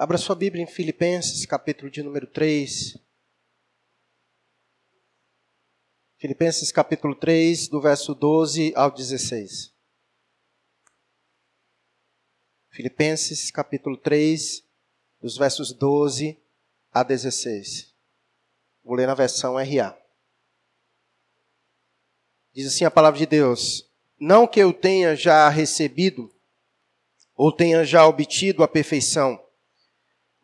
Abra sua Bíblia em Filipenses, capítulo de número 3. Filipenses, capítulo 3, do verso 12 ao 16. Filipenses, capítulo 3, dos versos 12 a 16. Vou ler na versão RA. Diz assim a palavra de Deus: Não que eu tenha já recebido ou tenha já obtido a perfeição,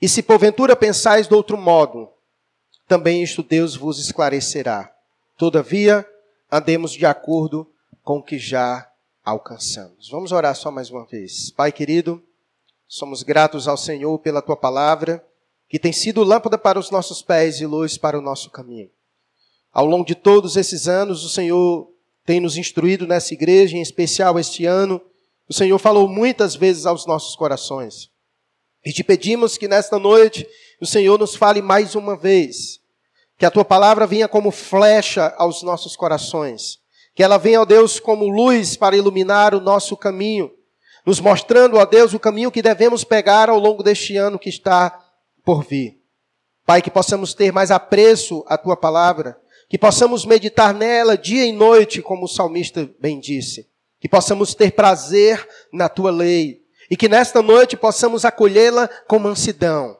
e se porventura pensais de outro modo, também isto Deus vos esclarecerá. Todavia, andemos de acordo com o que já alcançamos. Vamos orar só mais uma vez. Pai querido, somos gratos ao Senhor pela tua palavra, que tem sido lâmpada para os nossos pés e luz para o nosso caminho. Ao longo de todos esses anos, o Senhor tem nos instruído nessa igreja, em especial este ano. O Senhor falou muitas vezes aos nossos corações. E te pedimos que nesta noite o Senhor nos fale mais uma vez. Que a tua palavra venha como flecha aos nossos corações. Que ela venha, ó Deus, como luz para iluminar o nosso caminho. Nos mostrando, ó Deus, o caminho que devemos pegar ao longo deste ano que está por vir. Pai, que possamos ter mais apreço à tua palavra. Que possamos meditar nela dia e noite, como o salmista bem disse. Que possamos ter prazer na tua lei e que nesta noite possamos acolhê-la com mansidão.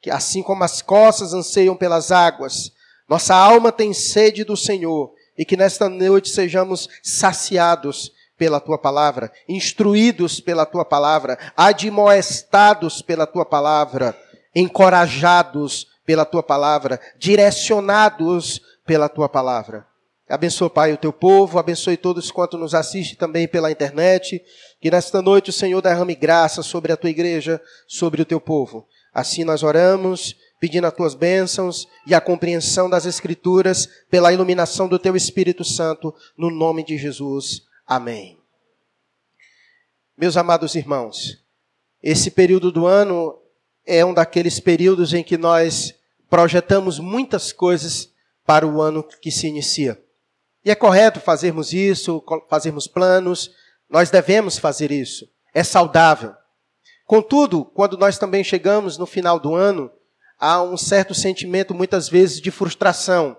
Que assim como as costas anseiam pelas águas, nossa alma tem sede do Senhor. E que nesta noite sejamos saciados pela tua palavra, instruídos pela tua palavra, admoestados pela tua palavra, encorajados pela tua palavra, direcionados pela tua palavra. Abençoa, Pai, o teu povo, abençoe todos quanto nos assiste também pela internet. Que nesta noite o Senhor derrame graça sobre a tua igreja, sobre o teu povo. Assim nós oramos, pedindo as tuas bênçãos e a compreensão das Escrituras pela iluminação do teu Espírito Santo, no nome de Jesus. Amém. Meus amados irmãos, esse período do ano é um daqueles períodos em que nós projetamos muitas coisas para o ano que se inicia. E é correto fazermos isso, fazermos planos, nós devemos fazer isso. É saudável. Contudo, quando nós também chegamos no final do ano, há um certo sentimento, muitas vezes, de frustração.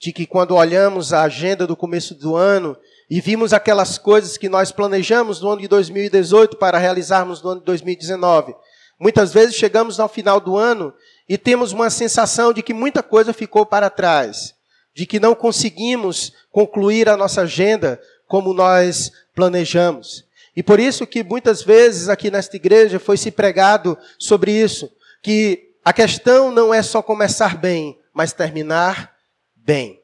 De que quando olhamos a agenda do começo do ano e vimos aquelas coisas que nós planejamos no ano de 2018 para realizarmos no ano de 2019, muitas vezes chegamos ao final do ano e temos uma sensação de que muita coisa ficou para trás de que não conseguimos concluir a nossa agenda como nós planejamos. E por isso que muitas vezes aqui nesta igreja foi se pregado sobre isso, que a questão não é só começar bem, mas terminar bem.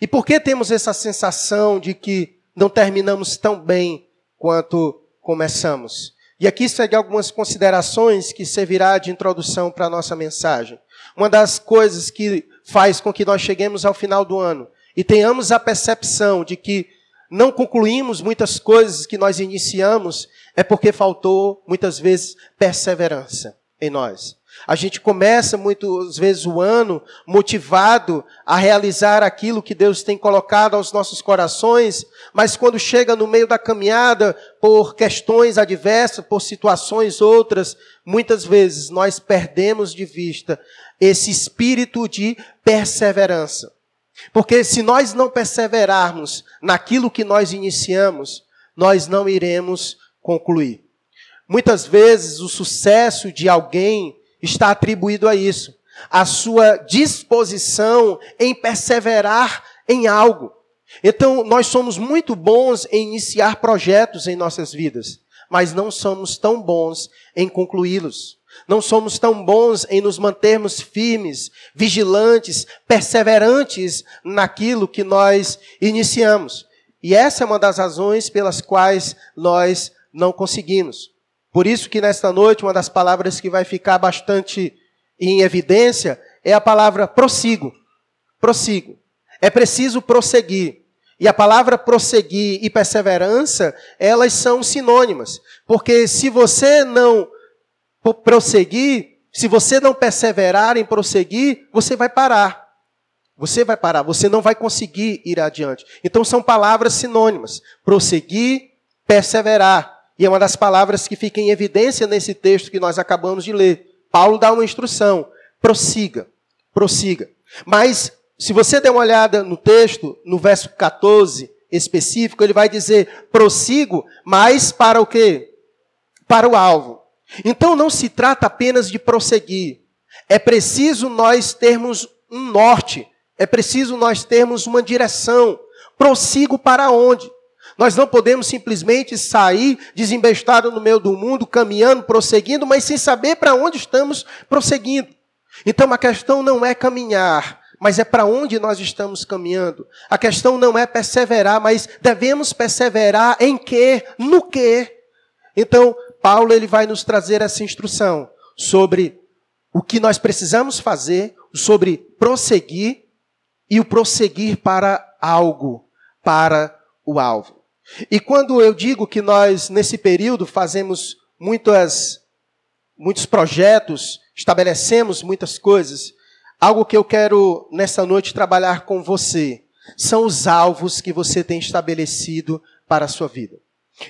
E por que temos essa sensação de que não terminamos tão bem quanto começamos? E aqui segue algumas considerações que servirá de introdução para a nossa mensagem. Uma das coisas que faz com que nós cheguemos ao final do ano e tenhamos a percepção de que não concluímos muitas coisas que nós iniciamos, é porque faltou, muitas vezes, perseverança em nós. A gente começa muitas vezes o ano motivado a realizar aquilo que Deus tem colocado aos nossos corações, mas quando chega no meio da caminhada, por questões adversas, por situações outras, muitas vezes nós perdemos de vista esse espírito de perseverança. Porque se nós não perseverarmos naquilo que nós iniciamos, nós não iremos concluir. Muitas vezes o sucesso de alguém está atribuído a isso, a sua disposição em perseverar em algo. Então, nós somos muito bons em iniciar projetos em nossas vidas, mas não somos tão bons em concluí-los. Não somos tão bons em nos mantermos firmes, vigilantes, perseverantes naquilo que nós iniciamos. E essa é uma das razões pelas quais nós não conseguimos. Por isso que nesta noite uma das palavras que vai ficar bastante em evidência é a palavra prossigo. Prossigo. É preciso prosseguir. E a palavra prosseguir e perseverança, elas são sinônimas. Porque se você não prosseguir, se você não perseverar em prosseguir, você vai parar. Você vai parar, você não vai conseguir ir adiante. Então são palavras sinônimas: prosseguir, perseverar. E é uma das palavras que fica em evidência nesse texto que nós acabamos de ler. Paulo dá uma instrução: prossiga, prossiga. Mas se você der uma olhada no texto, no verso 14 específico, ele vai dizer: prossigo, mas para o quê? Para o alvo. Então não se trata apenas de prosseguir. É preciso nós termos um norte, é preciso nós termos uma direção. Prossigo para onde? Nós não podemos simplesmente sair desembestado no meio do mundo, caminhando, prosseguindo, mas sem saber para onde estamos prosseguindo. Então a questão não é caminhar, mas é para onde nós estamos caminhando. A questão não é perseverar, mas devemos perseverar em quê? No quê? Então, Paulo ele vai nos trazer essa instrução sobre o que nós precisamos fazer, sobre prosseguir e o prosseguir para algo, para o alvo. E quando eu digo que nós nesse período fazemos muitas muitos projetos, estabelecemos muitas coisas, Algo que eu quero nessa noite trabalhar com você são os alvos que você tem estabelecido para a sua vida.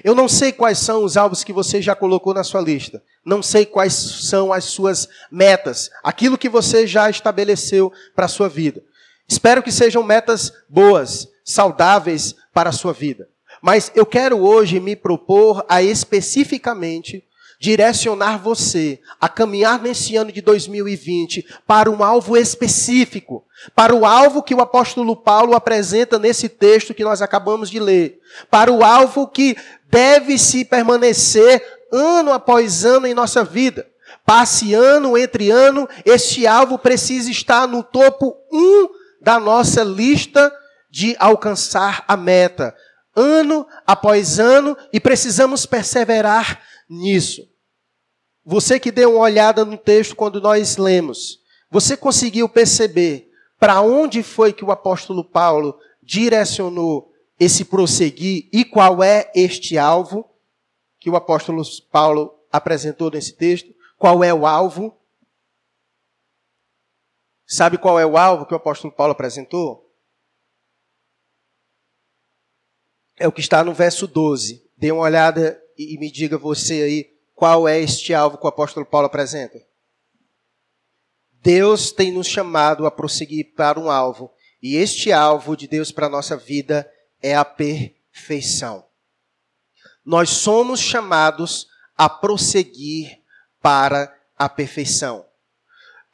Eu não sei quais são os alvos que você já colocou na sua lista. Não sei quais são as suas metas, aquilo que você já estabeleceu para a sua vida. Espero que sejam metas boas, saudáveis para a sua vida. Mas eu quero hoje me propor a especificamente direcionar você a caminhar nesse ano de 2020 para um alvo específico, para o alvo que o apóstolo Paulo apresenta nesse texto que nós acabamos de ler, para o alvo que deve se permanecer ano após ano em nossa vida. Passe ano entre ano, este alvo precisa estar no topo um da nossa lista de alcançar a meta. Ano após ano, e precisamos perseverar nisso. Você que deu uma olhada no texto quando nós lemos, você conseguiu perceber para onde foi que o apóstolo Paulo direcionou esse prosseguir e qual é este alvo que o apóstolo Paulo apresentou nesse texto? Qual é o alvo? Sabe qual é o alvo que o apóstolo Paulo apresentou? É o que está no verso 12. Dê uma olhada e me diga você aí qual é este alvo que o apóstolo Paulo apresenta. Deus tem nos chamado a prosseguir para um alvo, e este alvo de Deus para a nossa vida é a perfeição. Nós somos chamados a prosseguir para a perfeição.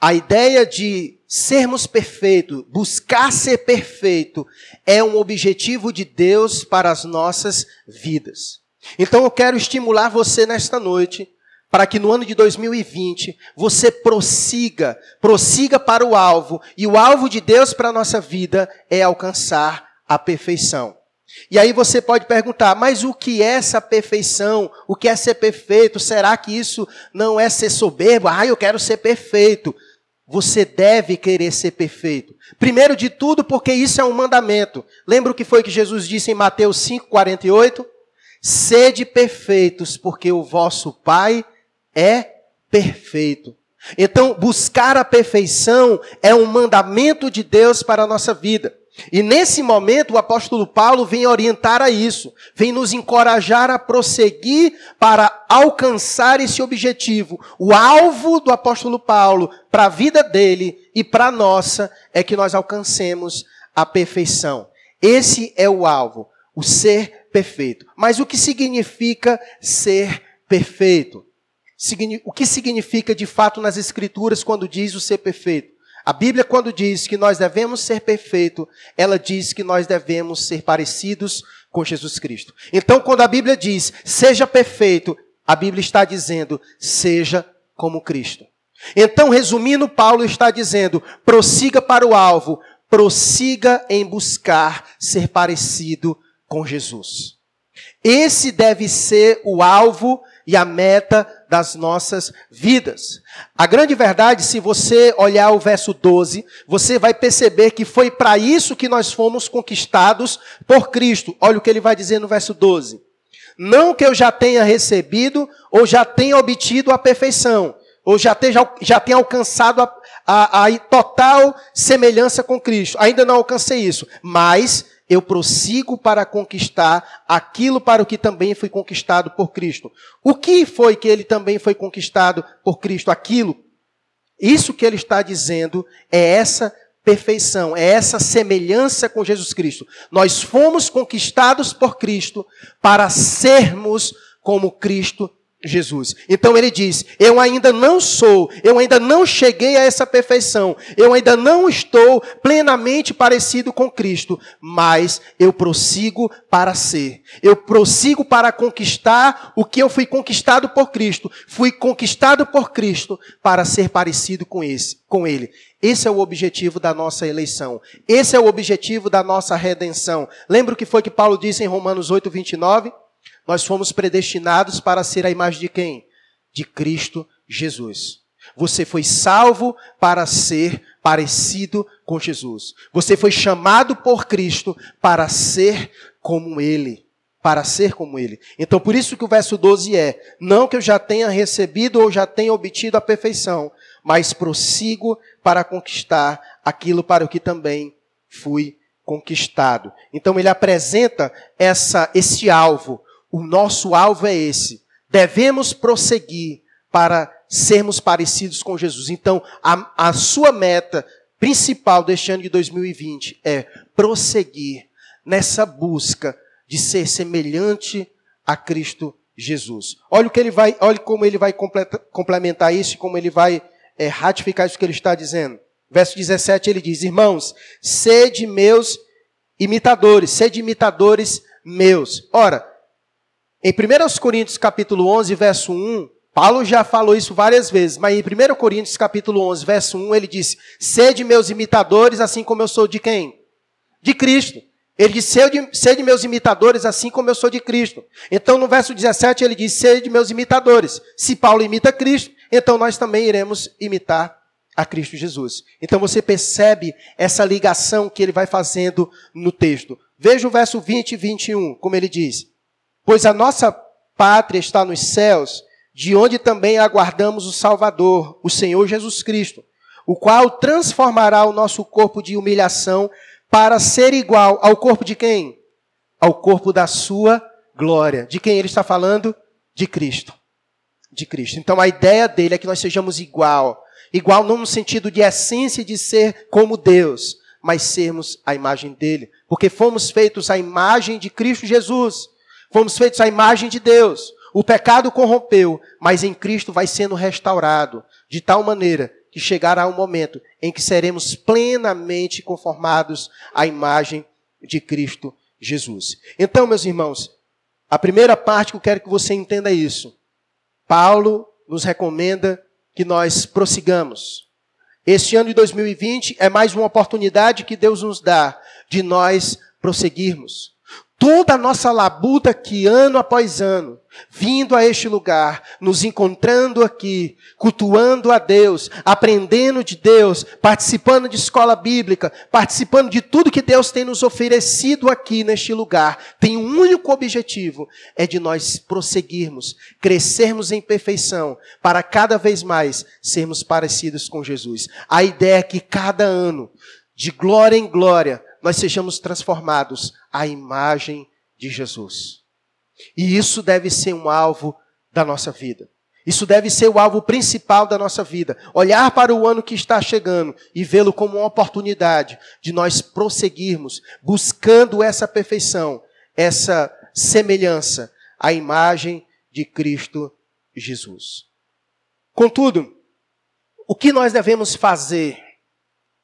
A ideia de sermos perfeitos, buscar ser perfeito, é um objetivo de Deus para as nossas vidas. Então eu quero estimular você nesta noite para que no ano de 2020 você prossiga, prossiga para o alvo, e o alvo de Deus para a nossa vida é alcançar a perfeição. E aí você pode perguntar, mas o que é essa perfeição? O que é ser perfeito? Será que isso não é ser soberbo? Ah, eu quero ser perfeito. Você deve querer ser perfeito. Primeiro de tudo, porque isso é um mandamento. Lembra o que foi que Jesus disse em Mateus 5:48? Sede perfeitos, porque o vosso Pai é perfeito. Então, buscar a perfeição é um mandamento de Deus para a nossa vida. E nesse momento, o apóstolo Paulo vem orientar a isso, vem nos encorajar a prosseguir para alcançar esse objetivo. O alvo do apóstolo Paulo para a vida dele e para a nossa é que nós alcancemos a perfeição. Esse é o alvo, o ser perfeito. Mas o que significa ser perfeito? O que significa de fato nas Escrituras quando diz o ser perfeito? A Bíblia, quando diz que nós devemos ser perfeito, ela diz que nós devemos ser parecidos com Jesus Cristo. Então, quando a Bíblia diz seja perfeito, a Bíblia está dizendo seja como Cristo. Então, resumindo, Paulo está dizendo: prossiga para o alvo, prossiga em buscar ser parecido com Jesus. Esse deve ser o alvo e a meta das nossas vidas. A grande verdade, se você olhar o verso 12, você vai perceber que foi para isso que nós fomos conquistados por Cristo. Olha o que ele vai dizer no verso 12. Não que eu já tenha recebido ou já tenha obtido a perfeição, ou já tenha, já tenha alcançado a, a, a total semelhança com Cristo. Ainda não alcancei isso, mas eu prossigo para conquistar aquilo para o que também fui conquistado por Cristo. O que foi que ele também foi conquistado por Cristo? Aquilo. Isso que ele está dizendo é essa perfeição, é essa semelhança com Jesus Cristo. Nós fomos conquistados por Cristo para sermos como Cristo Jesus. Então ele diz: Eu ainda não sou, eu ainda não cheguei a essa perfeição, eu ainda não estou plenamente parecido com Cristo, mas eu prossigo para ser. Eu prossigo para conquistar o que eu fui conquistado por Cristo. Fui conquistado por Cristo para ser parecido com esse, com ele. Esse é o objetivo da nossa eleição. Esse é o objetivo da nossa redenção. Lembra o que foi que Paulo disse em Romanos 8, 29? Nós fomos predestinados para ser a imagem de quem? De Cristo Jesus. Você foi salvo para ser parecido com Jesus. Você foi chamado por Cristo para ser como Ele. Para ser como Ele. Então, por isso que o verso 12 é: Não que eu já tenha recebido ou já tenha obtido a perfeição, mas prossigo para conquistar aquilo para o que também fui conquistado. Então, ele apresenta essa, esse alvo, o nosso alvo é esse. Devemos prosseguir para sermos parecidos com Jesus. Então, a, a sua meta principal deste ano de 2020 é prosseguir nessa busca de ser semelhante a Cristo Jesus. Olha o que ele vai, olha como ele vai complementar isso, como ele vai é, ratificar isso que ele está dizendo. Verso 17 ele diz: Irmãos, sede meus imitadores, sede imitadores meus. Ora, em 1 Coríntios capítulo 11, verso 1, Paulo já falou isso várias vezes, mas em 1 Coríntios capítulo 11, verso 1, ele disse: "Sede meus imitadores, assim como eu sou de quem? De Cristo." Ele diz: "Sede, sede meus imitadores, assim como eu sou de Cristo." Então no verso 17 ele diz: "Sede meus imitadores." Se Paulo imita Cristo, então nós também iremos imitar a Cristo Jesus. Então você percebe essa ligação que ele vai fazendo no texto. Veja o verso 20 e 21, como ele diz: Pois a nossa pátria está nos céus, de onde também aguardamos o Salvador, o Senhor Jesus Cristo, o qual transformará o nosso corpo de humilhação para ser igual ao corpo de quem? Ao corpo da sua glória. De quem ele está falando? De Cristo. De Cristo. Então a ideia dele é que nós sejamos igual. Igual não no sentido de essência de ser como Deus, mas sermos a imagem dele. Porque fomos feitos à imagem de Cristo Jesus. Fomos feitos à imagem de Deus. O pecado corrompeu, mas em Cristo vai sendo restaurado, de tal maneira que chegará um momento em que seremos plenamente conformados à imagem de Cristo Jesus. Então, meus irmãos, a primeira parte que eu quero que você entenda é isso. Paulo nos recomenda que nós prossigamos. Este ano de 2020 é mais uma oportunidade que Deus nos dá de nós prosseguirmos toda a nossa labuta aqui, ano após ano, vindo a este lugar, nos encontrando aqui, cultuando a Deus, aprendendo de Deus, participando de escola bíblica, participando de tudo que Deus tem nos oferecido aqui neste lugar, tem um único objetivo: é de nós prosseguirmos, crescermos em perfeição, para cada vez mais sermos parecidos com Jesus. A ideia é que cada ano, de glória em glória, nós sejamos transformados à imagem de Jesus. E isso deve ser um alvo da nossa vida. Isso deve ser o alvo principal da nossa vida. Olhar para o ano que está chegando e vê-lo como uma oportunidade de nós prosseguirmos buscando essa perfeição, essa semelhança à imagem de Cristo Jesus. Contudo, o que nós devemos fazer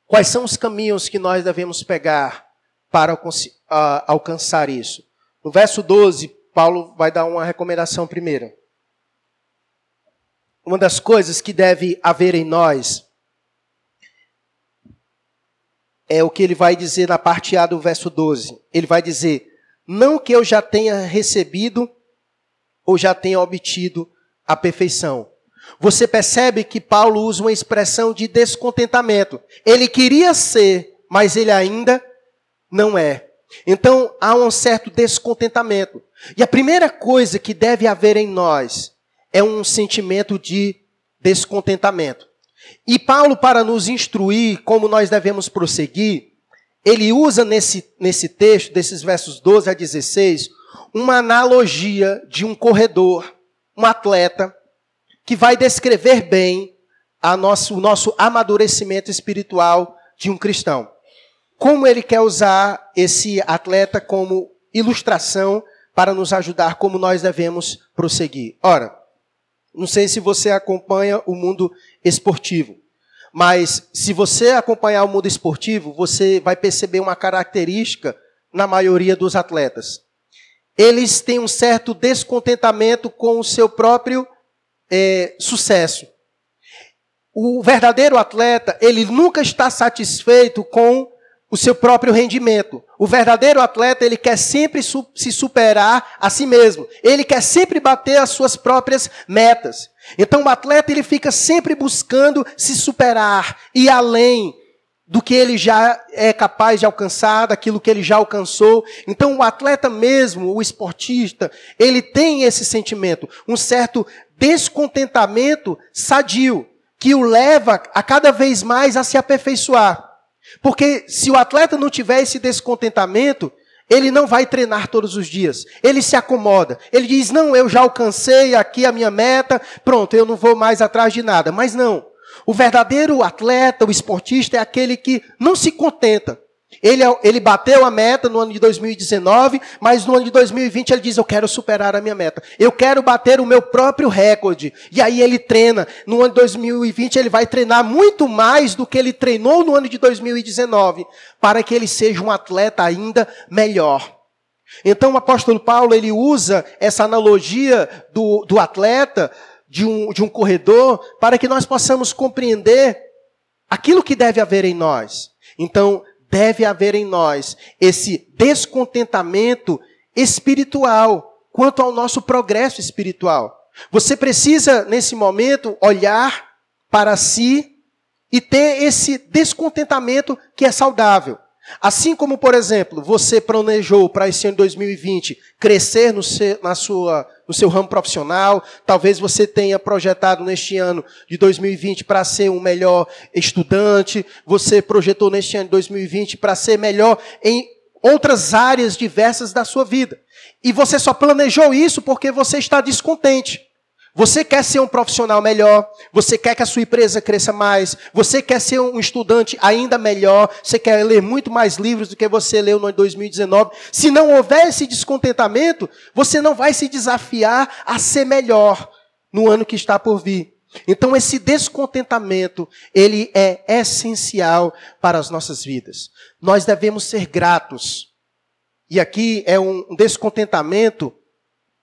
Quais são os caminhos que nós devemos pegar para alcançar isso? No verso 12, Paulo vai dar uma recomendação primeira. Uma das coisas que deve haver em nós é o que ele vai dizer na parte A do verso 12. Ele vai dizer: Não que eu já tenha recebido ou já tenha obtido a perfeição. Você percebe que Paulo usa uma expressão de descontentamento. Ele queria ser, mas ele ainda não é. Então há um certo descontentamento. E a primeira coisa que deve haver em nós é um sentimento de descontentamento. E Paulo, para nos instruir como nós devemos prosseguir, ele usa nesse, nesse texto, desses versos 12 a 16, uma analogia de um corredor, um atleta, que vai descrever bem nosso, o nosso amadurecimento espiritual de um cristão. Como ele quer usar esse atleta como ilustração para nos ajudar como nós devemos prosseguir. Ora, não sei se você acompanha o mundo esportivo, mas se você acompanhar o mundo esportivo, você vai perceber uma característica na maioria dos atletas. Eles têm um certo descontentamento com o seu próprio é, sucesso. O verdadeiro atleta, ele nunca está satisfeito com o seu próprio rendimento. O verdadeiro atleta, ele quer sempre su se superar a si mesmo. Ele quer sempre bater as suas próprias metas. Então o atleta, ele fica sempre buscando se superar e além do que ele já é capaz de alcançar, daquilo que ele já alcançou. Então o atleta mesmo, o esportista, ele tem esse sentimento, um certo descontentamento sadio, que o leva a cada vez mais a se aperfeiçoar. Porque se o atleta não tiver esse descontentamento, ele não vai treinar todos os dias. Ele se acomoda. Ele diz: Não, eu já alcancei aqui a minha meta, pronto, eu não vou mais atrás de nada. Mas não. O verdadeiro atleta, o esportista, é aquele que não se contenta. Ele, é ele bateu a meta no ano de 2019, mas no ano de 2020 ele diz: Eu quero superar a minha meta. Eu quero bater o meu próprio recorde. E aí ele treina. No ano de 2020 ele vai treinar muito mais do que ele treinou no ano de 2019, para que ele seja um atleta ainda melhor. Então o apóstolo Paulo ele usa essa analogia do, do atleta, de um, de um corredor, para que nós possamos compreender aquilo que deve haver em nós. Então, deve haver em nós esse descontentamento espiritual quanto ao nosso progresso espiritual. Você precisa, nesse momento, olhar para si e ter esse descontentamento que é saudável. Assim como, por exemplo, você planejou para esse ano de 2020 crescer seu, na sua, no seu ramo profissional, talvez você tenha projetado neste ano de 2020 para ser um melhor estudante, você projetou neste ano de 2020 para ser melhor em outras áreas diversas da sua vida. E você só planejou isso porque você está descontente. Você quer ser um profissional melhor, você quer que a sua empresa cresça mais, você quer ser um estudante ainda melhor, você quer ler muito mais livros do que você leu no ano 2019. Se não houver esse descontentamento, você não vai se desafiar a ser melhor no ano que está por vir. Então esse descontentamento, ele é essencial para as nossas vidas. Nós devemos ser gratos. E aqui é um descontentamento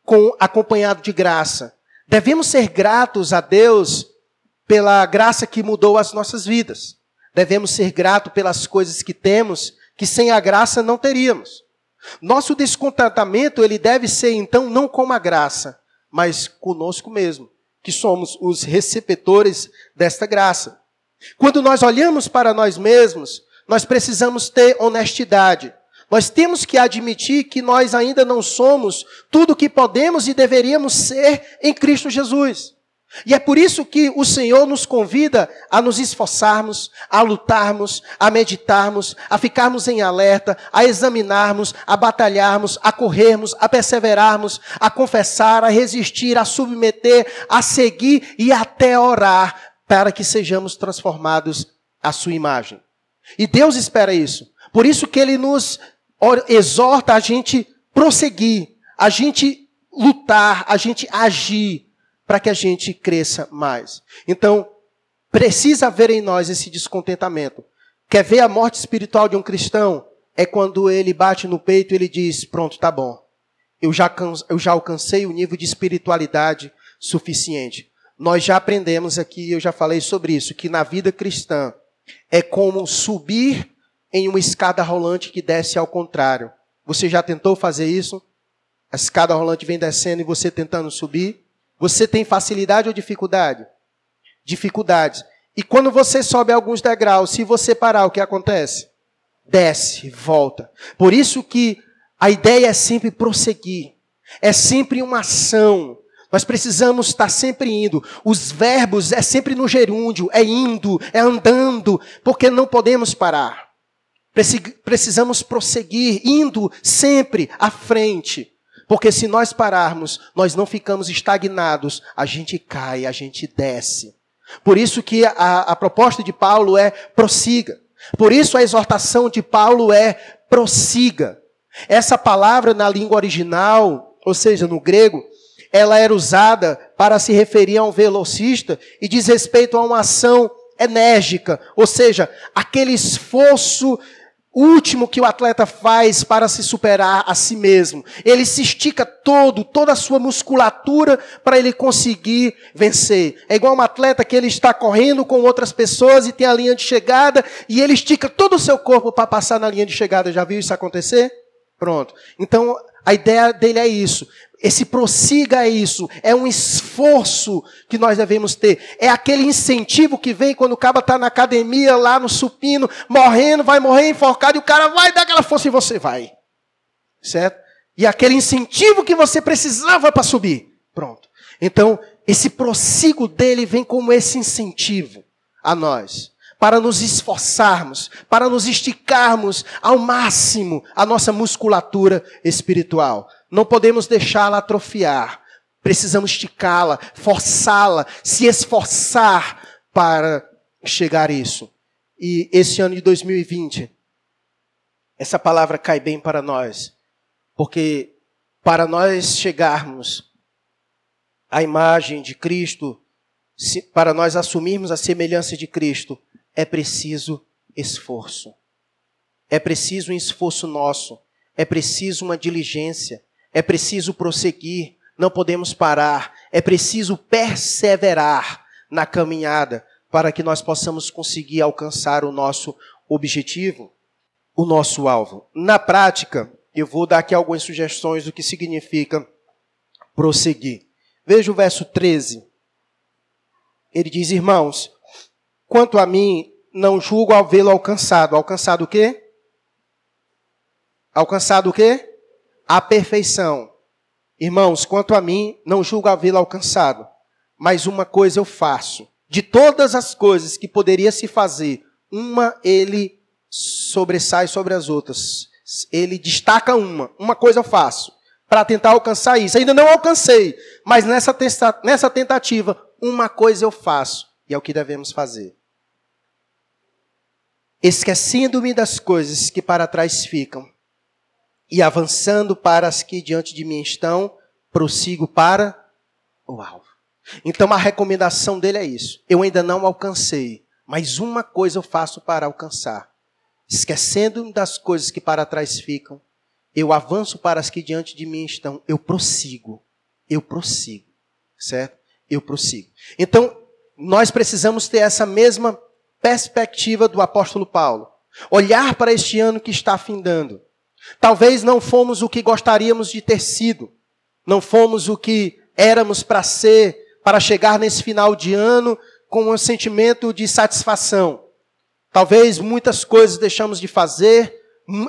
com acompanhado de graça. Devemos ser gratos a Deus pela graça que mudou as nossas vidas. Devemos ser gratos pelas coisas que temos, que sem a graça não teríamos. Nosso descontentamento, ele deve ser então não com a graça, mas conosco mesmo, que somos os receptores desta graça. Quando nós olhamos para nós mesmos, nós precisamos ter honestidade. Nós temos que admitir que nós ainda não somos tudo o que podemos e deveríamos ser em Cristo Jesus. E é por isso que o Senhor nos convida a nos esforçarmos, a lutarmos, a meditarmos, a ficarmos em alerta, a examinarmos, a batalharmos, a corrermos, a perseverarmos, a confessar, a resistir, a submeter, a seguir e até orar para que sejamos transformados à sua imagem. E Deus espera isso. Por isso que ele nos exorta a gente prosseguir, a gente lutar, a gente agir para que a gente cresça mais. Então, precisa haver em nós esse descontentamento. Quer ver a morte espiritual de um cristão? É quando ele bate no peito e ele diz: Pronto, tá bom. Eu já, eu já alcancei o nível de espiritualidade suficiente. Nós já aprendemos aqui, eu já falei sobre isso, que na vida cristã é como subir em uma escada rolante que desce ao contrário. Você já tentou fazer isso? A escada rolante vem descendo e você tentando subir? Você tem facilidade ou dificuldade? Dificuldades. E quando você sobe alguns degraus, se você parar, o que acontece? Desce, volta. Por isso que a ideia é sempre prosseguir. É sempre uma ação. Nós precisamos estar sempre indo. Os verbos é sempre no gerúndio, é indo, é andando, porque não podemos parar. Precisamos prosseguir, indo sempre à frente. Porque se nós pararmos, nós não ficamos estagnados, a gente cai, a gente desce. Por isso que a, a proposta de Paulo é prossiga. Por isso a exortação de Paulo é prossiga. Essa palavra na língua original, ou seja, no grego, ela era usada para se referir a um velocista e diz respeito a uma ação enérgica, ou seja, aquele esforço último que o atleta faz para se superar a si mesmo. Ele se estica todo, toda a sua musculatura para ele conseguir vencer. É igual um atleta que ele está correndo com outras pessoas e tem a linha de chegada e ele estica todo o seu corpo para passar na linha de chegada. Já viu isso acontecer? Pronto. Então, a ideia dele é isso. Esse prossiga é isso, é um esforço que nós devemos ter. É aquele incentivo que vem quando o cara está na academia, lá no supino, morrendo, vai morrer enforcado, e o cara vai dar aquela força e você vai. Certo? E aquele incentivo que você precisava para subir. Pronto. Então, esse prossigo dele vem como esse incentivo a nós para nos esforçarmos, para nos esticarmos ao máximo a nossa musculatura espiritual. Não podemos deixá-la atrofiar. Precisamos esticá-la, forçá-la, se esforçar para chegar a isso. E esse ano de 2020, essa palavra cai bem para nós, porque para nós chegarmos à imagem de Cristo, para nós assumirmos a semelhança de Cristo, é preciso esforço. É preciso um esforço nosso. É preciso uma diligência. É preciso prosseguir. Não podemos parar. É preciso perseverar na caminhada para que nós possamos conseguir alcançar o nosso objetivo, o nosso alvo. Na prática, eu vou dar aqui algumas sugestões do que significa prosseguir. Veja o verso 13. Ele diz: Irmãos, Quanto a mim, não julgo ao vê-lo alcançado. Alcançado o quê? Alcançado o quê? A perfeição. Irmãos, quanto a mim, não julgo ao vê-lo alcançado. Mas uma coisa eu faço. De todas as coisas que poderia se fazer, uma ele sobressai sobre as outras. Ele destaca uma. Uma coisa eu faço para tentar alcançar isso. Ainda não alcancei, mas nessa, nessa tentativa, uma coisa eu faço e é o que devemos fazer. Esquecendo-me das coisas que para trás ficam e avançando para as que diante de mim estão, prossigo para o alvo. Então a recomendação dele é isso. Eu ainda não alcancei, mas uma coisa eu faço para alcançar. Esquecendo-me das coisas que para trás ficam, eu avanço para as que diante de mim estão, eu prossigo. Eu prossigo. Certo? Eu prossigo. Então, nós precisamos ter essa mesma perspectiva do apóstolo Paulo. Olhar para este ano que está findando. Talvez não fomos o que gostaríamos de ter sido. Não fomos o que éramos para ser, para chegar nesse final de ano com um sentimento de satisfação. Talvez muitas coisas deixamos de fazer,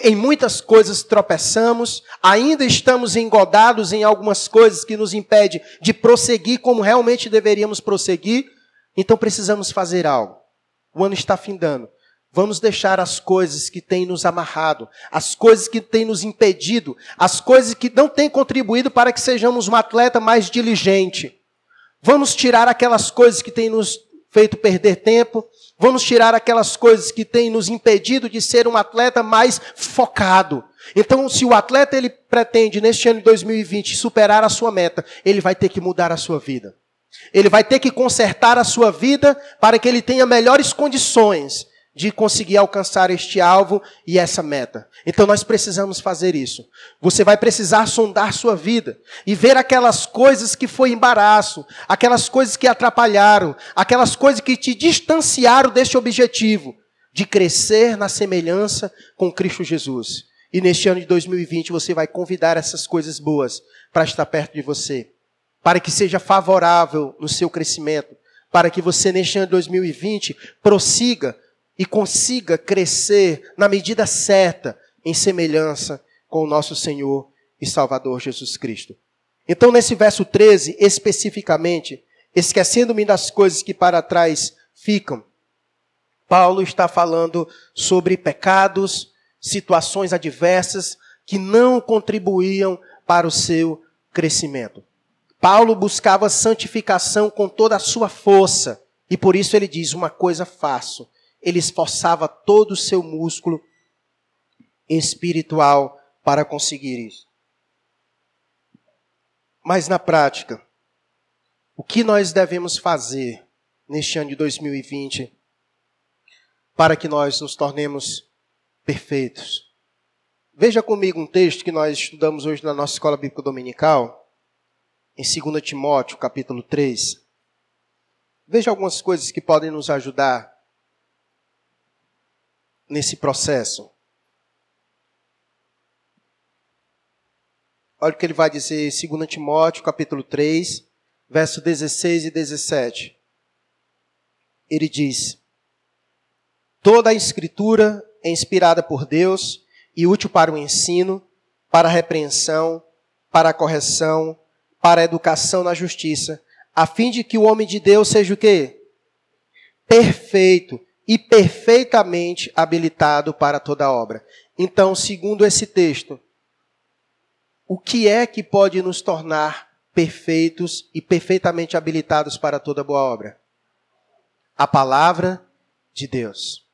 em muitas coisas tropeçamos, ainda estamos engodados em algumas coisas que nos impedem de prosseguir como realmente deveríamos prosseguir, então precisamos fazer algo. O ano está findando. Vamos deixar as coisas que têm nos amarrado, as coisas que têm nos impedido, as coisas que não têm contribuído para que sejamos um atleta mais diligente. Vamos tirar aquelas coisas que têm nos feito perder tempo, vamos tirar aquelas coisas que têm nos impedido de ser um atleta mais focado. Então, se o atleta ele pretende neste ano de 2020 superar a sua meta, ele vai ter que mudar a sua vida. Ele vai ter que consertar a sua vida para que ele tenha melhores condições de conseguir alcançar este alvo e essa meta. Então nós precisamos fazer isso. Você vai precisar sondar sua vida e ver aquelas coisas que foi embaraço, aquelas coisas que atrapalharam, aquelas coisas que te distanciaram deste objetivo de crescer na semelhança com Cristo Jesus. E neste ano de 2020 você vai convidar essas coisas boas para estar perto de você para que seja favorável no seu crescimento, para que você neste ano de 2020 prossiga e consiga crescer na medida certa em semelhança com o nosso Senhor e Salvador Jesus Cristo. Então, nesse verso 13, especificamente, esquecendo-me das coisas que para trás ficam, Paulo está falando sobre pecados, situações adversas que não contribuíam para o seu crescimento. Paulo buscava santificação com toda a sua força, e por isso ele diz: Uma coisa faço. Ele esforçava todo o seu músculo espiritual para conseguir isso. Mas na prática, o que nós devemos fazer neste ano de 2020 para que nós nos tornemos perfeitos? Veja comigo um texto que nós estudamos hoje na nossa escola bíblica dominical, em 2 Timóteo, capítulo 3. Veja algumas coisas que podem nos ajudar nesse processo. Olha o que ele vai dizer em 2 Timóteo, capítulo 3, verso 16 e 17. Ele diz: Toda a escritura é inspirada por Deus e útil para o ensino, para a repreensão, para a correção, para a educação na justiça, a fim de que o homem de Deus seja o quê? Perfeito e perfeitamente habilitado para toda obra. Então, segundo esse texto, o que é que pode nos tornar perfeitos e perfeitamente habilitados para toda boa obra? A palavra de Deus.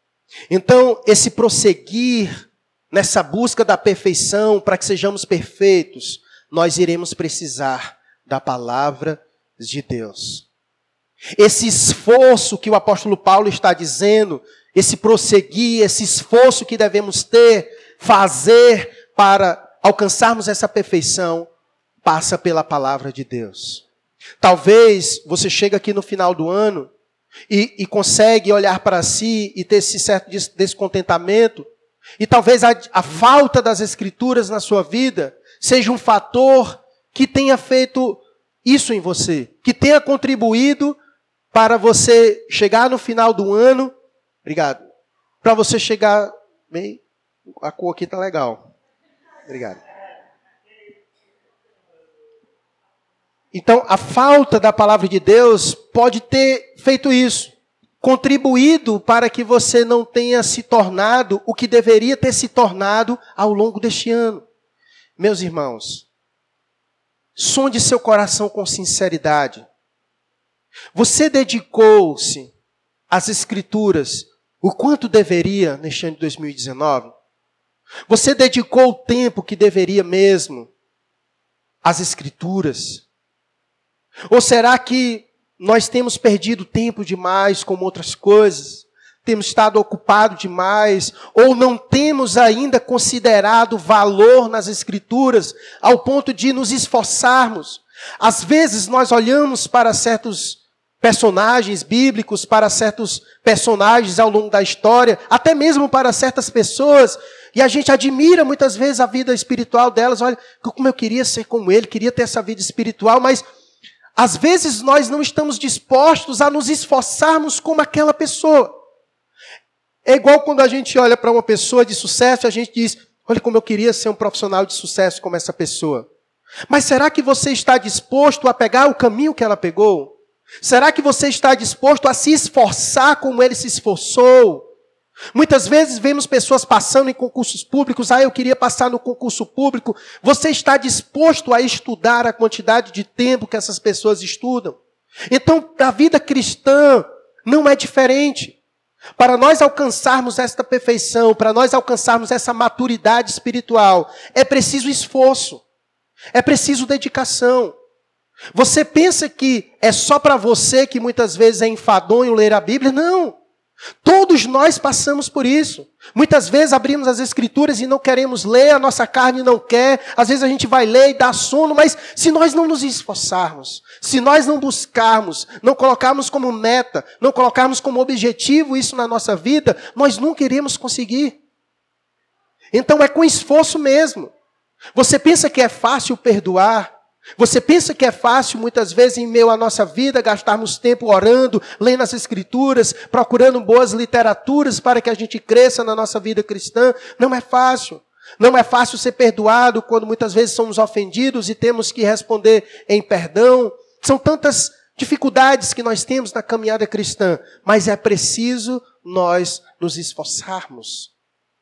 Então, esse prosseguir nessa busca da perfeição, para que sejamos perfeitos, nós iremos precisar da palavra de Deus. Esse esforço que o apóstolo Paulo está dizendo, esse prosseguir, esse esforço que devemos ter, fazer para alcançarmos essa perfeição passa pela palavra de Deus. Talvez você chegue aqui no final do ano e, e consegue olhar para si e ter esse certo descontentamento, e talvez a, a falta das escrituras na sua vida seja um fator que tenha feito isso em você, que tenha contribuído para você chegar no final do ano, obrigado, para você chegar bem, a cor aqui tá legal. Obrigado. Então, a falta da palavra de Deus pode ter feito isso, contribuído para que você não tenha se tornado o que deveria ter se tornado ao longo deste ano. Meus irmãos, sonde seu coração com sinceridade. Você dedicou-se às Escrituras o quanto deveria neste ano de 2019? Você dedicou o tempo que deveria mesmo às Escrituras? Ou será que nós temos perdido tempo demais com outras coisas? Temos estado ocupado demais? Ou não temos ainda considerado valor nas Escrituras ao ponto de nos esforçarmos? Às vezes nós olhamos para certos personagens bíblicos, para certos personagens ao longo da história, até mesmo para certas pessoas, e a gente admira muitas vezes a vida espiritual delas. Olha, como eu queria ser como ele, queria ter essa vida espiritual, mas às vezes nós não estamos dispostos a nos esforçarmos como aquela pessoa. É igual quando a gente olha para uma pessoa de sucesso e a gente diz: Olha como eu queria ser um profissional de sucesso como essa pessoa. Mas será que você está disposto a pegar o caminho que ela pegou? Será que você está disposto a se esforçar como ele se esforçou? Muitas vezes vemos pessoas passando em concursos públicos, ah, eu queria passar no concurso público. Você está disposto a estudar a quantidade de tempo que essas pessoas estudam? Então, a vida cristã não é diferente. Para nós alcançarmos esta perfeição, para nós alcançarmos essa maturidade espiritual, é preciso esforço, é preciso dedicação. Você pensa que é só para você que muitas vezes é enfadonho ler a Bíblia? Não. Todos nós passamos por isso. Muitas vezes abrimos as escrituras e não queremos ler, a nossa carne não quer, às vezes a gente vai ler e dá sono, mas se nós não nos esforçarmos, se nós não buscarmos, não colocarmos como meta, não colocarmos como objetivo isso na nossa vida, nós nunca iremos conseguir. Então é com esforço mesmo. Você pensa que é fácil perdoar? Você pensa que é fácil, muitas vezes, em meio à nossa vida, gastarmos tempo orando, lendo as Escrituras, procurando boas literaturas para que a gente cresça na nossa vida cristã? Não é fácil. Não é fácil ser perdoado quando muitas vezes somos ofendidos e temos que responder em perdão. São tantas dificuldades que nós temos na caminhada cristã, mas é preciso nós nos esforçarmos.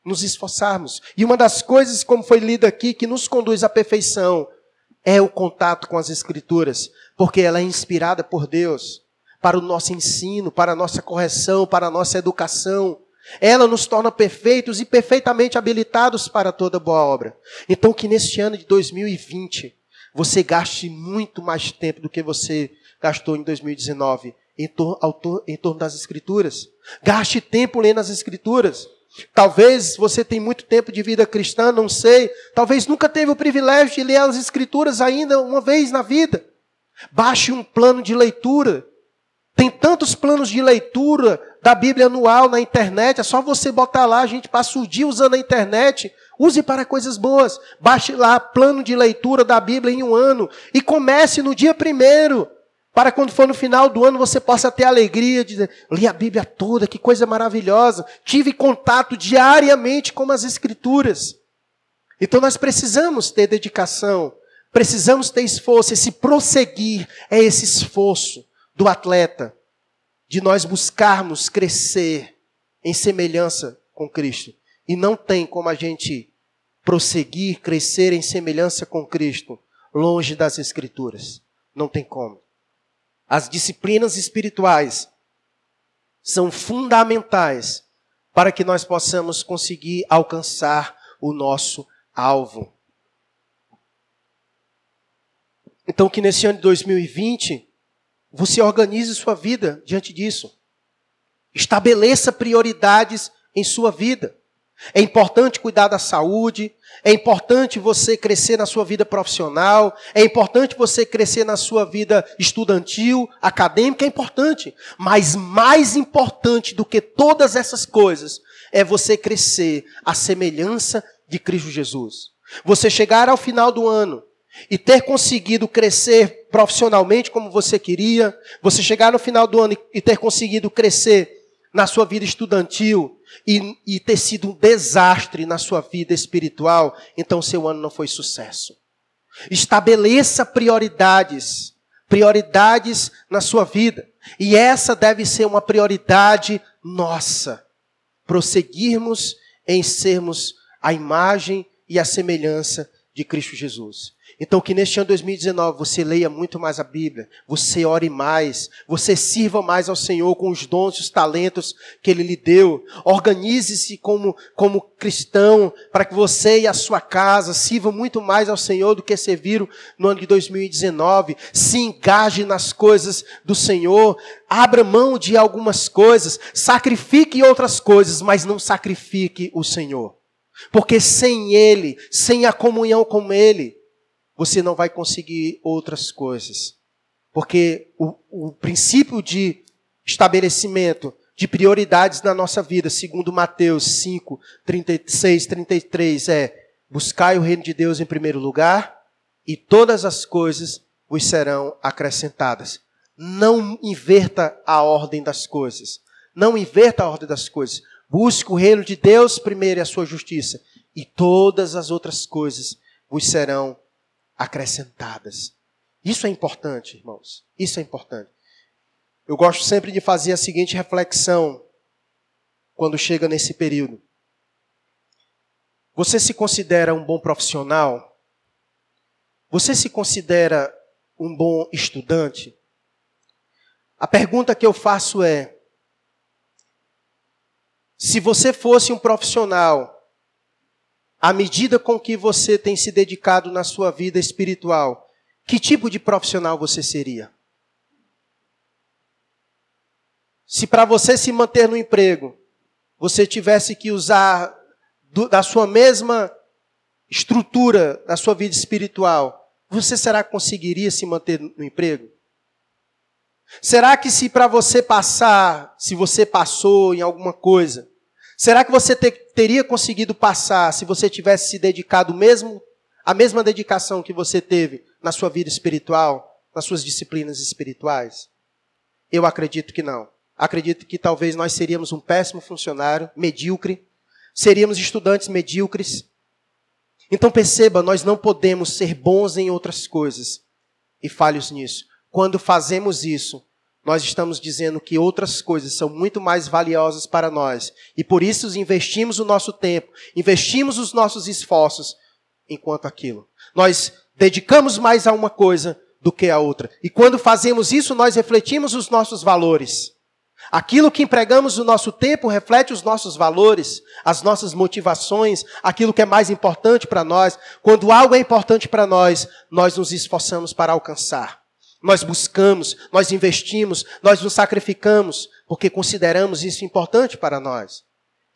Nos esforçarmos. E uma das coisas, como foi lido aqui, que nos conduz à perfeição, é o contato com as Escrituras, porque ela é inspirada por Deus para o nosso ensino, para a nossa correção, para a nossa educação. Ela nos torna perfeitos e perfeitamente habilitados para toda boa obra. Então, que neste ano de 2020 você gaste muito mais tempo do que você gastou em 2019 em, tor em torno das Escrituras. Gaste tempo lendo as Escrituras. Talvez você tenha muito tempo de vida cristã, não sei. Talvez nunca teve o privilégio de ler as Escrituras ainda uma vez na vida. Baixe um plano de leitura. Tem tantos planos de leitura da Bíblia anual na internet, é só você botar lá, a gente passa o dia usando a internet. Use para coisas boas. Baixe lá plano de leitura da Bíblia em um ano e comece no dia primeiro. Para quando for no final do ano você possa ter alegria de dizer, li a Bíblia toda, que coisa maravilhosa. Tive contato diariamente com as Escrituras. Então nós precisamos ter dedicação, precisamos ter esforço. Esse prosseguir é esse esforço do atleta, de nós buscarmos crescer em semelhança com Cristo. E não tem como a gente prosseguir, crescer em semelhança com Cristo, longe das Escrituras. Não tem como. As disciplinas espirituais são fundamentais para que nós possamos conseguir alcançar o nosso alvo. Então, que nesse ano de 2020, você organize sua vida diante disso. Estabeleça prioridades em sua vida. É importante cuidar da saúde, é importante você crescer na sua vida profissional, é importante você crescer na sua vida estudantil, acadêmica, é importante. Mas mais importante do que todas essas coisas é você crescer à semelhança de Cristo Jesus. Você chegar ao final do ano e ter conseguido crescer profissionalmente como você queria, você chegar no final do ano e ter conseguido crescer na sua vida estudantil e, e ter sido um desastre na sua vida espiritual, então seu ano não foi sucesso. Estabeleça prioridades, prioridades na sua vida. E essa deve ser uma prioridade nossa. Prosseguirmos em sermos a imagem e a semelhança de Cristo Jesus. Então, que neste ano 2019 você leia muito mais a Bíblia, você ore mais, você sirva mais ao Senhor com os dons e os talentos que Ele lhe deu. Organize-se como, como cristão para que você e a sua casa sirvam muito mais ao Senhor do que serviram no ano de 2019. Se engaje nas coisas do Senhor, abra mão de algumas coisas, sacrifique outras coisas, mas não sacrifique o Senhor. Porque sem Ele, sem a comunhão com Ele, você não vai conseguir outras coisas. Porque o, o princípio de estabelecimento de prioridades na nossa vida, segundo Mateus 5, 36, 33, é buscai o reino de Deus em primeiro lugar e todas as coisas vos serão acrescentadas. Não inverta a ordem das coisas. Não inverta a ordem das coisas. Busque o reino de Deus primeiro e a sua justiça, e todas as outras coisas vos serão acrescentadas. Isso é importante, irmãos. Isso é importante. Eu gosto sempre de fazer a seguinte reflexão quando chega nesse período. Você se considera um bom profissional? Você se considera um bom estudante? A pergunta que eu faço é: se você fosse um profissional à medida com que você tem se dedicado na sua vida espiritual, que tipo de profissional você seria? Se para você se manter no emprego, você tivesse que usar do, da sua mesma estrutura da sua vida espiritual, você será que conseguiria se manter no emprego? Será que se para você passar, se você passou em alguma coisa, Será que você ter, teria conseguido passar se você tivesse se dedicado mesmo a mesma dedicação que você teve na sua vida espiritual, nas suas disciplinas espirituais? Eu acredito que não. Acredito que talvez nós seríamos um péssimo funcionário, medíocre, seríamos estudantes medíocres. Então perceba, nós não podemos ser bons em outras coisas e falhos nisso. Quando fazemos isso, nós estamos dizendo que outras coisas são muito mais valiosas para nós. E por isso investimos o nosso tempo, investimos os nossos esforços enquanto aquilo. Nós dedicamos mais a uma coisa do que a outra. E quando fazemos isso, nós refletimos os nossos valores. Aquilo que empregamos o nosso tempo reflete os nossos valores, as nossas motivações, aquilo que é mais importante para nós. Quando algo é importante para nós, nós nos esforçamos para alcançar. Nós buscamos, nós investimos, nós nos sacrificamos, porque consideramos isso importante para nós.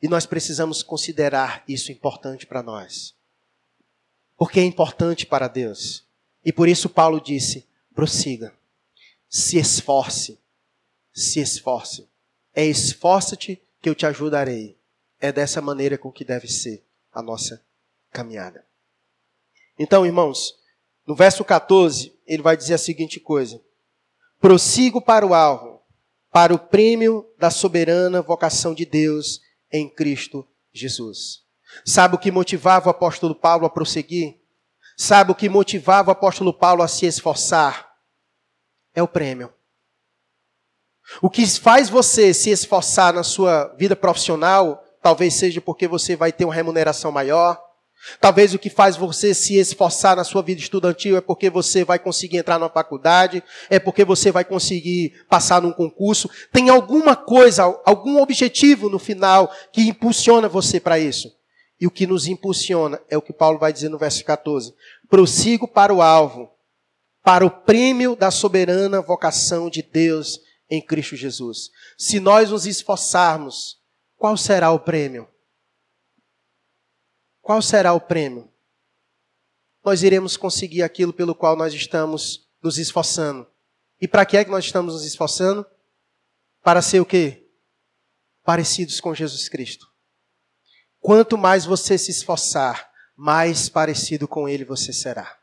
E nós precisamos considerar isso importante para nós. Porque é importante para Deus. E por isso Paulo disse: prossiga, se esforce, se esforce. É esforça-te que eu te ajudarei. É dessa maneira com que deve ser a nossa caminhada. Então, irmãos, no verso 14, ele vai dizer a seguinte coisa: Prossigo para o alvo, para o prêmio da soberana vocação de Deus em Cristo Jesus. Sabe o que motivava o apóstolo Paulo a prosseguir? Sabe o que motivava o apóstolo Paulo a se esforçar? É o prêmio. O que faz você se esforçar na sua vida profissional, talvez seja porque você vai ter uma remuneração maior, Talvez o que faz você se esforçar na sua vida estudantil é porque você vai conseguir entrar na faculdade, é porque você vai conseguir passar num concurso. Tem alguma coisa, algum objetivo no final que impulsiona você para isso. E o que nos impulsiona é o que Paulo vai dizer no verso 14: prossigo para o alvo, para o prêmio da soberana vocação de Deus em Cristo Jesus. Se nós nos esforçarmos, qual será o prêmio? Qual será o prêmio? Nós iremos conseguir aquilo pelo qual nós estamos nos esforçando. E para que é que nós estamos nos esforçando? Para ser o quê? Parecidos com Jesus Cristo. Quanto mais você se esforçar, mais parecido com Ele você será.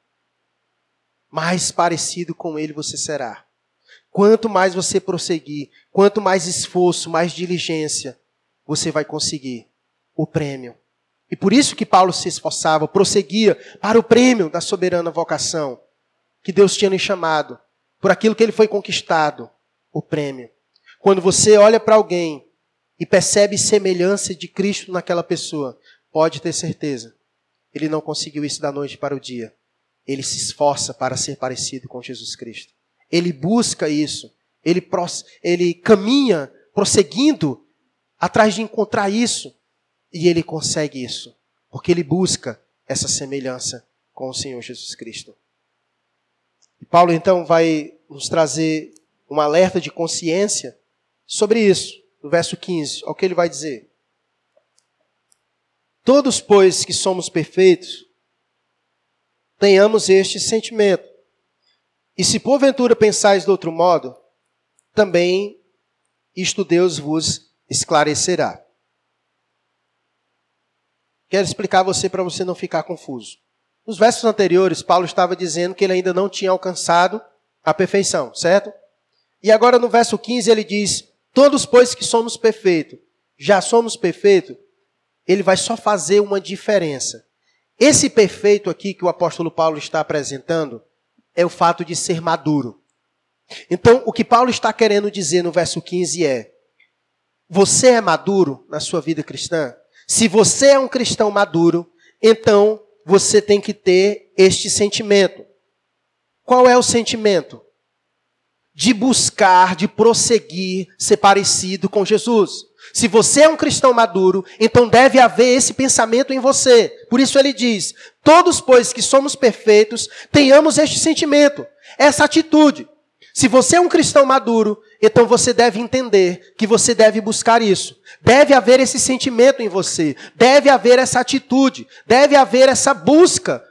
Mais parecido com Ele você será. Quanto mais você prosseguir, quanto mais esforço, mais diligência, você vai conseguir o prêmio e por isso que Paulo se esforçava, prosseguia para o prêmio da soberana vocação que Deus tinha lhe chamado, por aquilo que ele foi conquistado, o prêmio. Quando você olha para alguém e percebe semelhança de Cristo naquela pessoa, pode ter certeza, ele não conseguiu isso da noite para o dia. Ele se esforça para ser parecido com Jesus Cristo. Ele busca isso. Ele, ele caminha prosseguindo atrás de encontrar isso. E ele consegue isso, porque ele busca essa semelhança com o Senhor Jesus Cristo. E Paulo então vai nos trazer um alerta de consciência sobre isso, no verso 15. Olha o que ele vai dizer. Todos, pois, que somos perfeitos, tenhamos este sentimento. E se porventura pensais de outro modo, também isto Deus vos esclarecerá. Quero explicar a você para você não ficar confuso. Nos versos anteriores, Paulo estava dizendo que ele ainda não tinha alcançado a perfeição, certo? E agora no verso 15 ele diz: Todos, pois, que somos perfeitos, já somos perfeitos, ele vai só fazer uma diferença. Esse perfeito aqui que o apóstolo Paulo está apresentando é o fato de ser maduro. Então, o que Paulo está querendo dizer no verso 15 é: Você é maduro na sua vida cristã? Se você é um cristão maduro, então você tem que ter este sentimento. Qual é o sentimento? De buscar, de prosseguir, ser parecido com Jesus. Se você é um cristão maduro, então deve haver esse pensamento em você. Por isso ele diz: Todos, pois, que somos perfeitos, tenhamos este sentimento, essa atitude. Se você é um cristão maduro, então você deve entender que você deve buscar isso. Deve haver esse sentimento em você, deve haver essa atitude, deve haver essa busca.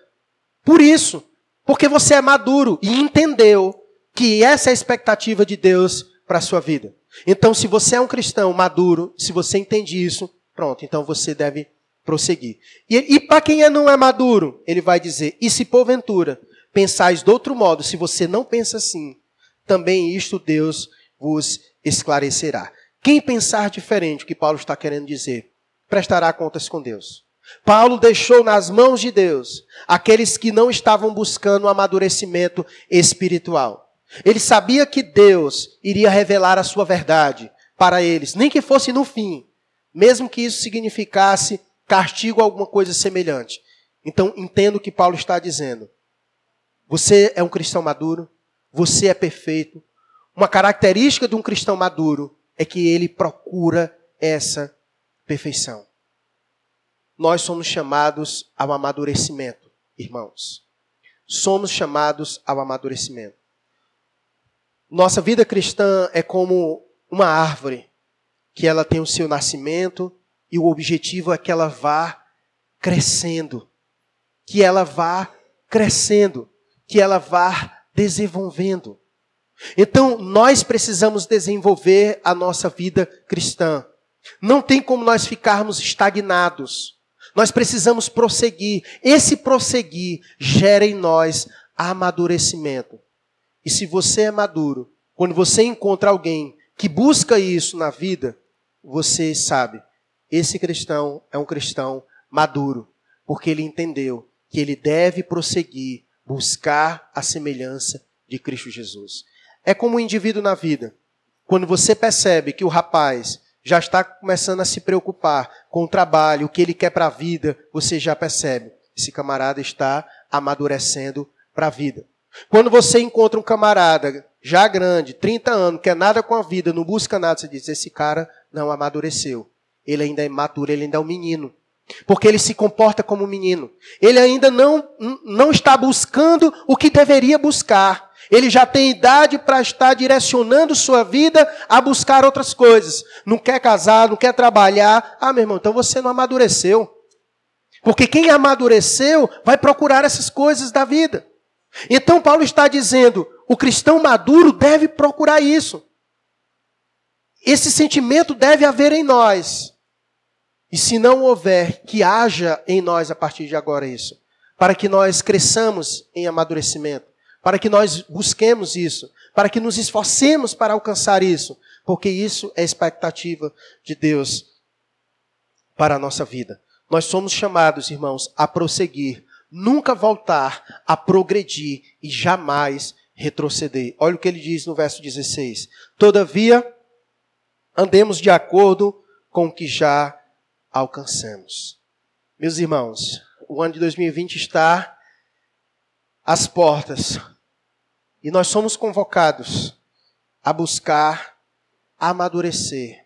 Por isso, porque você é maduro e entendeu que essa é a expectativa de Deus para a sua vida. Então, se você é um cristão maduro, se você entende isso, pronto, então você deve prosseguir. E, e para quem é, não é maduro, ele vai dizer: e se porventura pensais de outro modo, se você não pensa assim, também isto Deus vos esclarecerá. Quem pensar diferente, o que Paulo está querendo dizer, prestará contas com Deus. Paulo deixou nas mãos de Deus aqueles que não estavam buscando o amadurecimento espiritual. Ele sabia que Deus iria revelar a sua verdade para eles, nem que fosse no fim, mesmo que isso significasse castigo ou alguma coisa semelhante. Então, entendo o que Paulo está dizendo. Você é um cristão maduro, você é perfeito. Uma característica de um cristão maduro é que ele procura essa perfeição. Nós somos chamados ao amadurecimento, irmãos. Somos chamados ao amadurecimento. Nossa vida cristã é como uma árvore que ela tem o seu nascimento e o objetivo é que ela vá crescendo, que ela vá crescendo, que ela vá desenvolvendo. Então, nós precisamos desenvolver a nossa vida cristã. Não tem como nós ficarmos estagnados. Nós precisamos prosseguir. Esse prosseguir gera em nós amadurecimento. E se você é maduro, quando você encontra alguém que busca isso na vida, você sabe, esse cristão é um cristão maduro, porque ele entendeu que ele deve prosseguir, buscar a semelhança de Cristo Jesus. É como um indivíduo na vida. Quando você percebe que o rapaz já está começando a se preocupar com o trabalho, o que ele quer para a vida, você já percebe. Esse camarada está amadurecendo para a vida. Quando você encontra um camarada já grande, 30 anos, quer nada com a vida, não busca nada, você diz: esse cara não amadureceu. Ele ainda é imaturo, ele ainda é um menino. Porque ele se comporta como um menino. Ele ainda não, não está buscando o que deveria buscar. Ele já tem idade para estar direcionando sua vida a buscar outras coisas. Não quer casar, não quer trabalhar. Ah, meu irmão, então você não amadureceu. Porque quem amadureceu vai procurar essas coisas da vida. Então Paulo está dizendo: o cristão maduro deve procurar isso. Esse sentimento deve haver em nós. E se não houver, que haja em nós a partir de agora isso, para que nós cresçamos em amadurecimento para que nós busquemos isso, para que nos esforcemos para alcançar isso, porque isso é expectativa de Deus para a nossa vida. Nós somos chamados, irmãos, a prosseguir, nunca voltar, a progredir e jamais retroceder. Olha o que ele diz no verso 16: Todavia, andemos de acordo com o que já alcançamos. Meus irmãos, o ano de 2020 está às portas. E nós somos convocados a buscar a amadurecer,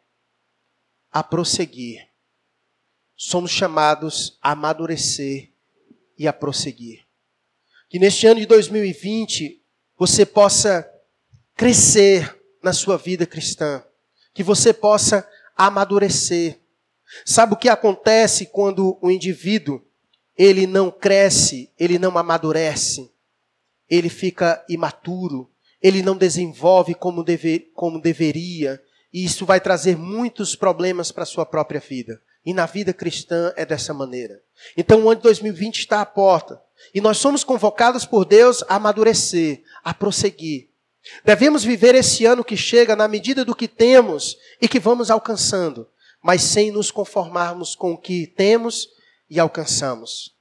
a prosseguir. Somos chamados a amadurecer e a prosseguir. Que neste ano de 2020 você possa crescer na sua vida cristã, que você possa amadurecer. Sabe o que acontece quando o indivíduo ele não cresce, ele não amadurece? Ele fica imaturo, ele não desenvolve como, deve, como deveria, e isso vai trazer muitos problemas para a sua própria vida. E na vida cristã é dessa maneira. Então o ano de 2020 está à porta. E nós somos convocados por Deus a amadurecer, a prosseguir. Devemos viver esse ano que chega na medida do que temos e que vamos alcançando, mas sem nos conformarmos com o que temos e alcançamos.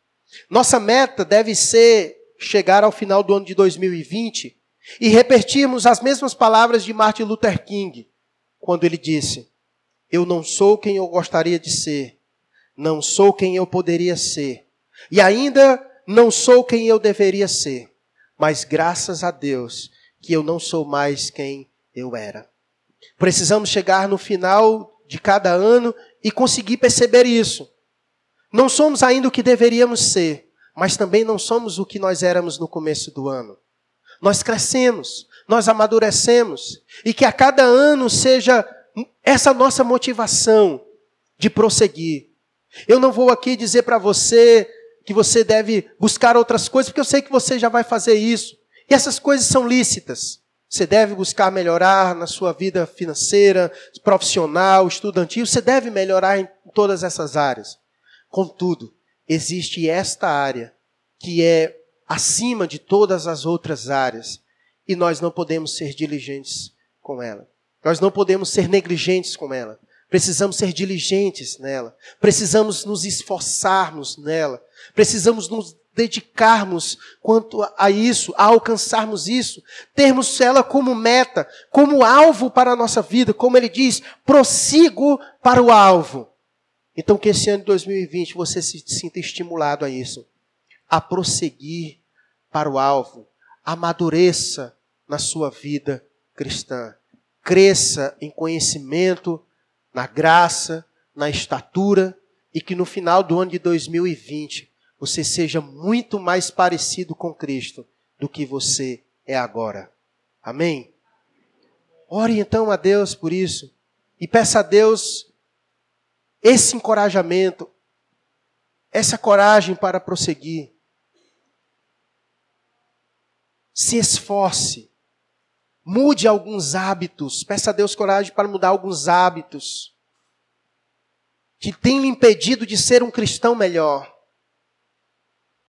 Nossa meta deve ser chegar ao final do ano de 2020 e repetirmos as mesmas palavras de Martin Luther King, quando ele disse: Eu não sou quem eu gostaria de ser, não sou quem eu poderia ser, e ainda não sou quem eu deveria ser, mas graças a Deus que eu não sou mais quem eu era. Precisamos chegar no final de cada ano e conseguir perceber isso. Não somos ainda o que deveríamos ser, mas também não somos o que nós éramos no começo do ano. Nós crescemos, nós amadurecemos, e que a cada ano seja essa nossa motivação de prosseguir. Eu não vou aqui dizer para você que você deve buscar outras coisas, porque eu sei que você já vai fazer isso. E essas coisas são lícitas. Você deve buscar melhorar na sua vida financeira, profissional, estudantil. Você deve melhorar em todas essas áreas. Contudo, existe esta área que é acima de todas as outras áreas e nós não podemos ser diligentes com ela. Nós não podemos ser negligentes com ela. Precisamos ser diligentes nela. Precisamos nos esforçarmos nela. Precisamos nos dedicarmos quanto a isso, a alcançarmos isso, termos ela como meta, como alvo para a nossa vida, como ele diz, prossigo para o alvo. Então que esse ano de 2020 você se sinta estimulado a isso, a prosseguir para o alvo, amadureça na sua vida cristã, cresça em conhecimento, na graça, na estatura e que no final do ano de 2020 você seja muito mais parecido com Cristo do que você é agora. Amém? Ore então a Deus por isso e peça a Deus esse encorajamento, essa coragem para prosseguir. Se esforce, mude alguns hábitos, peça a Deus coragem para mudar alguns hábitos que têm lhe impedido de ser um cristão melhor.